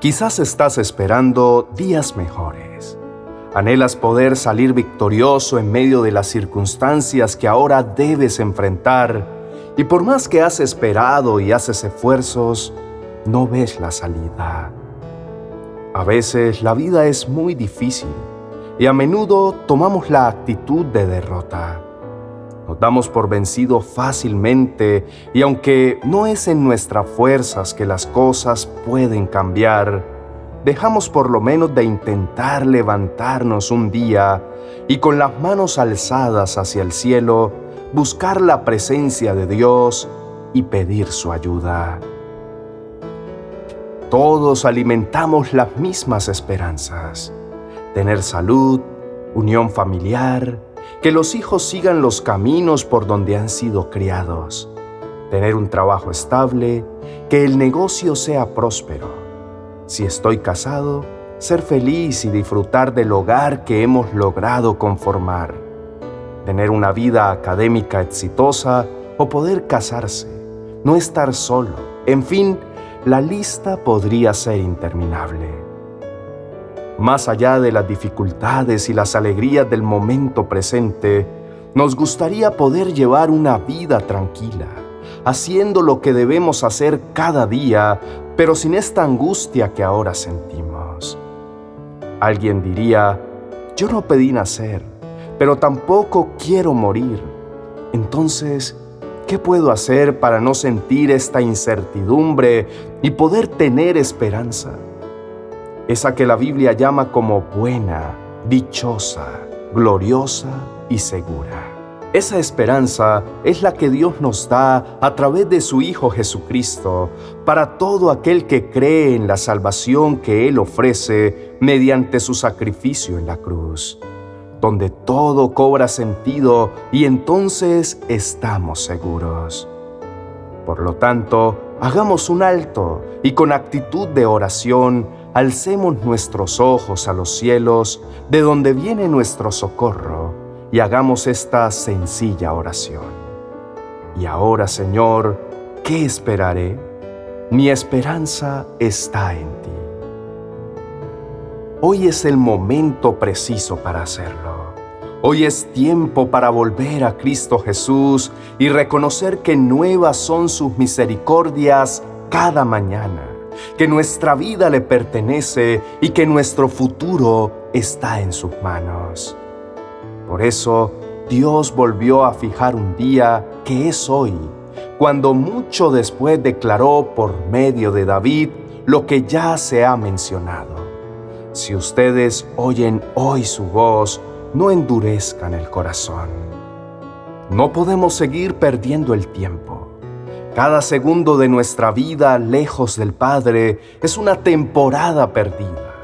Quizás estás esperando días mejores. Anhelas poder salir victorioso en medio de las circunstancias que ahora debes enfrentar y por más que has esperado y haces esfuerzos, no ves la salida. A veces la vida es muy difícil y a menudo tomamos la actitud de derrota. Nos damos por vencido fácilmente y aunque no es en nuestras fuerzas que las cosas pueden cambiar, dejamos por lo menos de intentar levantarnos un día y con las manos alzadas hacia el cielo buscar la presencia de Dios y pedir su ayuda. Todos alimentamos las mismas esperanzas, tener salud, unión familiar, que los hijos sigan los caminos por donde han sido criados, tener un trabajo estable, que el negocio sea próspero. Si estoy casado, ser feliz y disfrutar del hogar que hemos logrado conformar, tener una vida académica exitosa o poder casarse, no estar solo, en fin, la lista podría ser interminable. Más allá de las dificultades y las alegrías del momento presente, nos gustaría poder llevar una vida tranquila, haciendo lo que debemos hacer cada día, pero sin esta angustia que ahora sentimos. Alguien diría, yo no pedí nacer, pero tampoco quiero morir. Entonces, ¿qué puedo hacer para no sentir esta incertidumbre y poder tener esperanza? Esa que la Biblia llama como buena, dichosa, gloriosa y segura. Esa esperanza es la que Dios nos da a través de su Hijo Jesucristo para todo aquel que cree en la salvación que Él ofrece mediante su sacrificio en la cruz, donde todo cobra sentido y entonces estamos seguros. Por lo tanto, hagamos un alto y con actitud de oración alcemos nuestros ojos a los cielos, de donde viene nuestro socorro, y hagamos esta sencilla oración. Y ahora, Señor, ¿qué esperaré? Mi esperanza está en ti. Hoy es el momento preciso para hacerlo. Hoy es tiempo para volver a Cristo Jesús y reconocer que nuevas son sus misericordias cada mañana que nuestra vida le pertenece y que nuestro futuro está en sus manos. Por eso, Dios volvió a fijar un día que es hoy, cuando mucho después declaró por medio de David lo que ya se ha mencionado. Si ustedes oyen hoy su voz, no endurezcan el corazón. No podemos seguir perdiendo el tiempo. Cada segundo de nuestra vida lejos del Padre es una temporada perdida.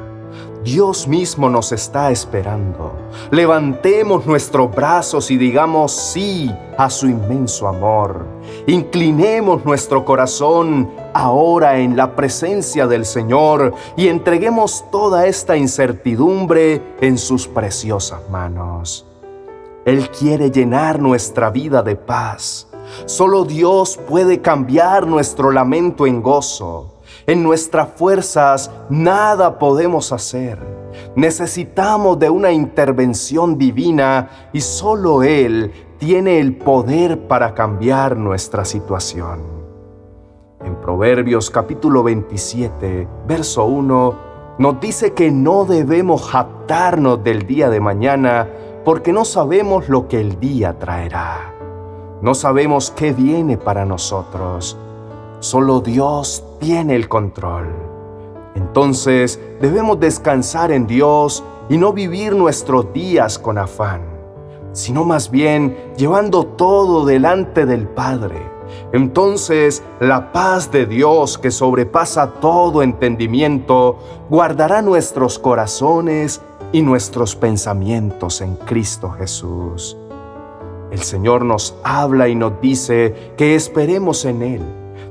Dios mismo nos está esperando. Levantemos nuestros brazos y digamos sí a su inmenso amor. Inclinemos nuestro corazón ahora en la presencia del Señor y entreguemos toda esta incertidumbre en sus preciosas manos. Él quiere llenar nuestra vida de paz Solo Dios puede cambiar nuestro lamento en gozo. En nuestras fuerzas nada podemos hacer. Necesitamos de una intervención divina y solo Él tiene el poder para cambiar nuestra situación. En Proverbios capítulo 27, verso 1, nos dice que no debemos jactarnos del día de mañana porque no sabemos lo que el día traerá. No sabemos qué viene para nosotros. Solo Dios tiene el control. Entonces debemos descansar en Dios y no vivir nuestros días con afán, sino más bien llevando todo delante del Padre. Entonces la paz de Dios que sobrepasa todo entendimiento guardará nuestros corazones y nuestros pensamientos en Cristo Jesús. El Señor nos habla y nos dice que esperemos en Él,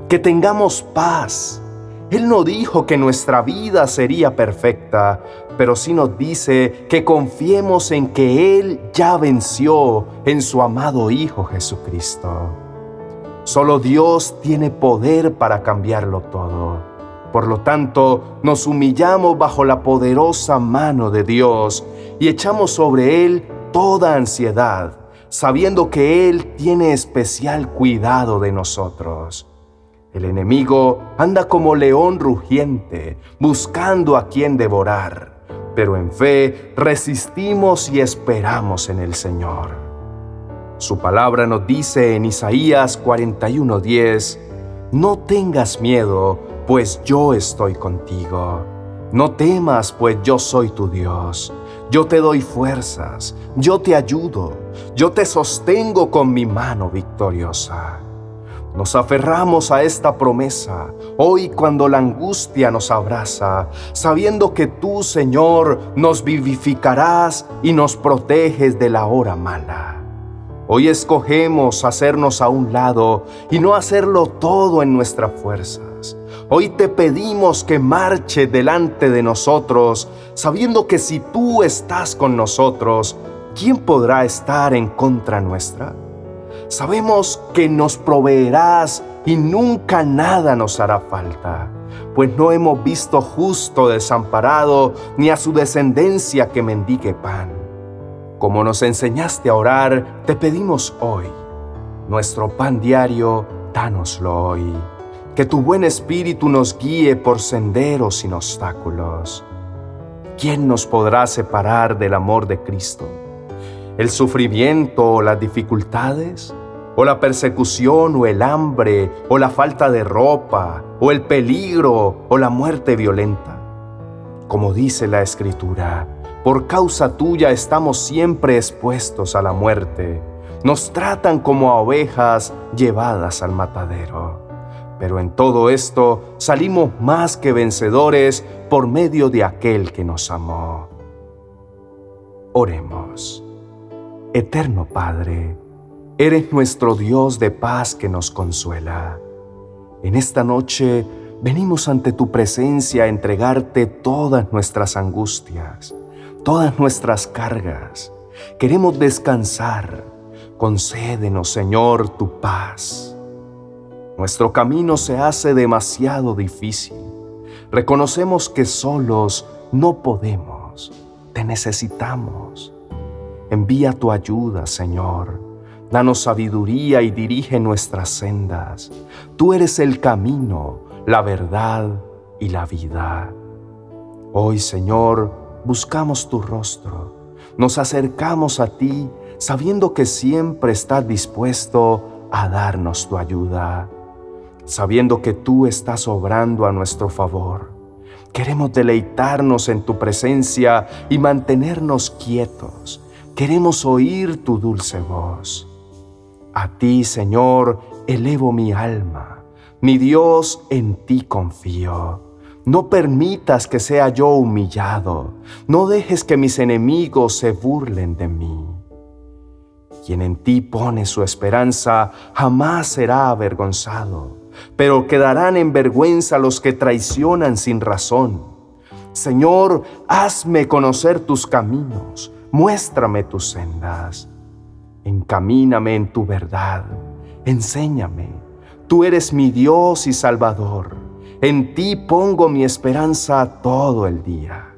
que tengamos paz. Él no dijo que nuestra vida sería perfecta, pero sí nos dice que confiemos en que Él ya venció en su amado Hijo Jesucristo. Solo Dios tiene poder para cambiarlo todo. Por lo tanto, nos humillamos bajo la poderosa mano de Dios y echamos sobre Él toda ansiedad, sabiendo que Él tiene especial cuidado de nosotros. El enemigo anda como león rugiente, buscando a quien devorar, pero en fe resistimos y esperamos en el Señor. Su palabra nos dice en Isaías 41:10, No tengas miedo, pues yo estoy contigo. No temas, pues yo soy tu Dios. Yo te doy fuerzas, yo te ayudo, yo te sostengo con mi mano victoriosa. Nos aferramos a esta promesa hoy cuando la angustia nos abraza, sabiendo que tú, Señor, nos vivificarás y nos proteges de la hora mala. Hoy escogemos hacernos a un lado y no hacerlo todo en nuestras fuerzas. Hoy te pedimos que marche delante de nosotros, sabiendo que si tú estás con nosotros, ¿quién podrá estar en contra nuestra? Sabemos que nos proveerás y nunca nada nos hará falta, pues no hemos visto justo desamparado ni a su descendencia que mendigue pan. Como nos enseñaste a orar, te pedimos hoy, nuestro pan diario, dánoslo hoy. Que tu buen espíritu nos guíe por senderos sin obstáculos. ¿Quién nos podrá separar del amor de Cristo? ¿El sufrimiento o las dificultades? o la persecución o el hambre o la falta de ropa o el peligro o la muerte violenta. Como dice la escritura, por causa tuya estamos siempre expuestos a la muerte. Nos tratan como a ovejas llevadas al matadero. Pero en todo esto salimos más que vencedores por medio de aquel que nos amó. Oremos. Eterno Padre, Eres nuestro Dios de paz que nos consuela. En esta noche venimos ante tu presencia a entregarte todas nuestras angustias, todas nuestras cargas. Queremos descansar. Concédenos, Señor, tu paz. Nuestro camino se hace demasiado difícil. Reconocemos que solos no podemos. Te necesitamos. Envía tu ayuda, Señor Danos sabiduría y dirige nuestras sendas. Tú eres el camino, la verdad y la vida. Hoy, Señor, buscamos tu rostro. Nos acercamos a ti sabiendo que siempre estás dispuesto a darnos tu ayuda. Sabiendo que tú estás obrando a nuestro favor. Queremos deleitarnos en tu presencia y mantenernos quietos. Queremos oír tu dulce voz. A ti, Señor, elevo mi alma. Mi Dios, en ti confío. No permitas que sea yo humillado. No dejes que mis enemigos se burlen de mí. Quien en ti pone su esperanza jamás será avergonzado, pero quedarán en vergüenza los que traicionan sin razón. Señor, hazme conocer tus caminos, muéstrame tus sendas Encamíname en tu verdad, enséñame. Tú eres mi Dios y Salvador. En ti pongo mi esperanza todo el día.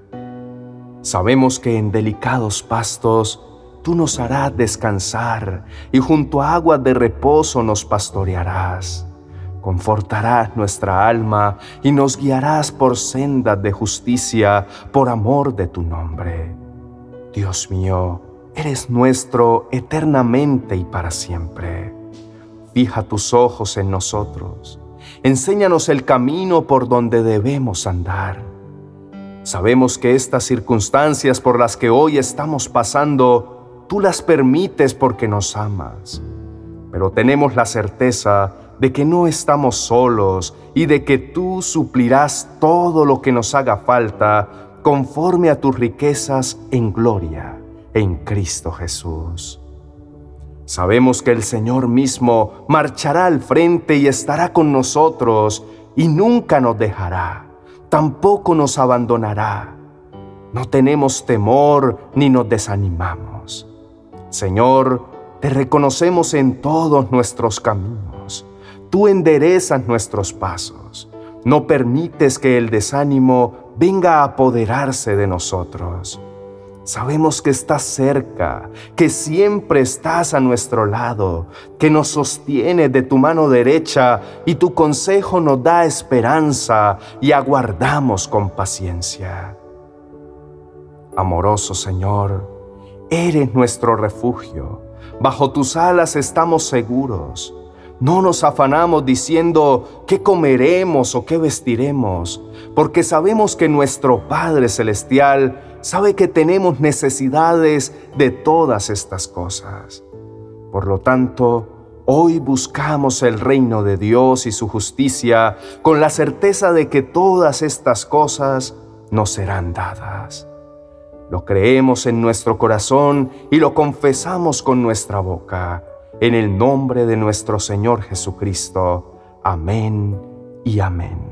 Sabemos que en delicados pastos tú nos harás descansar y junto a aguas de reposo nos pastorearás. Confortarás nuestra alma y nos guiarás por sendas de justicia por amor de tu nombre. Dios mío, eres nuestro eternamente y para siempre. Fija tus ojos en nosotros. Enséñanos el camino por donde debemos andar. Sabemos que estas circunstancias por las que hoy estamos pasando, tú las permites porque nos amas. Pero tenemos la certeza de que no estamos solos y de que tú suplirás todo lo que nos haga falta conforme a tus riquezas en gloria en Cristo Jesús. Sabemos que el Señor mismo marchará al frente y estará con nosotros y nunca nos dejará, tampoco nos abandonará. No tenemos temor ni nos desanimamos. Señor, te reconocemos en todos nuestros caminos. Tú enderezas nuestros pasos. no permites que el desánimo venga a apoderarse de nosotros. Sabemos que estás cerca, que siempre estás a nuestro lado, que nos sostiene de tu mano derecha y tu consejo nos da esperanza y aguardamos con paciencia. Amoroso Señor, eres nuestro refugio, bajo tus alas estamos seguros. No nos afanamos diciendo qué comeremos o qué vestiremos, porque sabemos que nuestro Padre Celestial sabe que tenemos necesidades de todas estas cosas. Por lo tanto, hoy buscamos el reino de Dios y su justicia con la certeza de que todas estas cosas nos serán dadas. Lo creemos en nuestro corazón y lo confesamos con nuestra boca. En el nombre de nuestro Señor Jesucristo. Amén y amén.